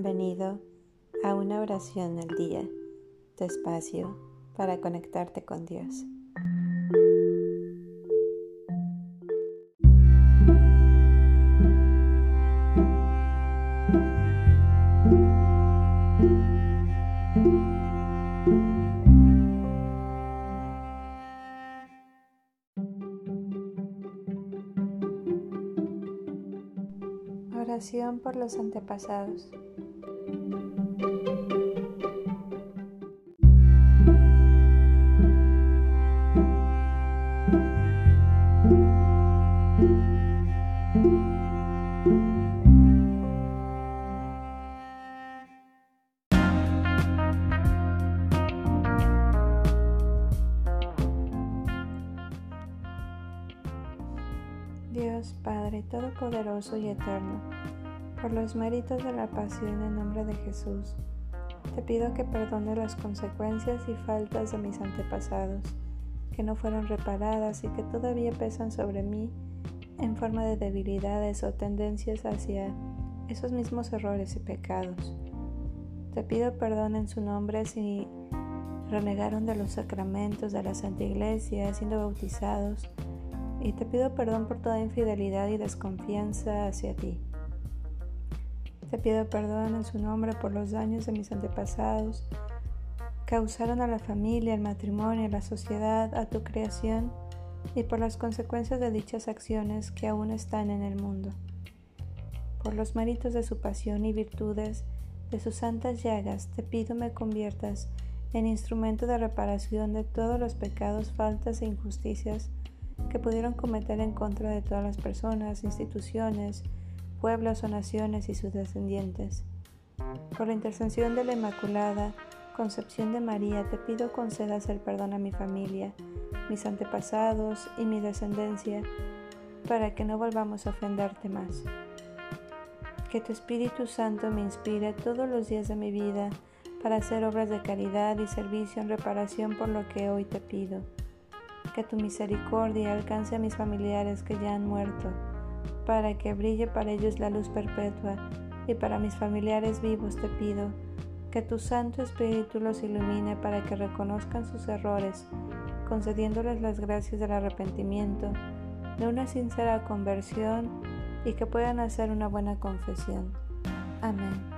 Bienvenido a una oración al día, tu espacio para conectarte con Dios. Oración por los antepasados. Dios Padre Todopoderoso y Eterno, por los méritos de la pasión en nombre de Jesús, te pido que perdone las consecuencias y faltas de mis antepasados, que no fueron reparadas y que todavía pesan sobre mí en forma de debilidades o tendencias hacia esos mismos errores y pecados. Te pido perdón en su nombre si renegaron de los sacramentos de la Santa Iglesia, siendo bautizados, y te pido perdón por toda infidelidad y desconfianza hacia ti. Te pido perdón en su nombre por los daños de mis antepasados, causaron a la familia, al matrimonio, a la sociedad, a tu creación y por las consecuencias de dichas acciones que aún están en el mundo. Por los méritos de su pasión y virtudes, de sus santas llagas, te pido me conviertas en instrumento de reparación de todos los pecados, faltas e injusticias que pudieron cometer en contra de todas las personas, instituciones, pueblos o naciones y sus descendientes. Por la intercesión de la Inmaculada Concepción de María, te pido concedas el perdón a mi familia, mis antepasados y mi descendencia, para que no volvamos a ofenderte más. Que tu Espíritu Santo me inspire todos los días de mi vida para hacer obras de caridad y servicio en reparación por lo que hoy te pido que tu misericordia alcance a mis familiares que ya han muerto, para que brille para ellos la luz perpetua, y para mis familiares vivos te pido, que tu Santo Espíritu los ilumine para que reconozcan sus errores, concediéndoles las gracias del arrepentimiento, de una sincera conversión y que puedan hacer una buena confesión. Amén.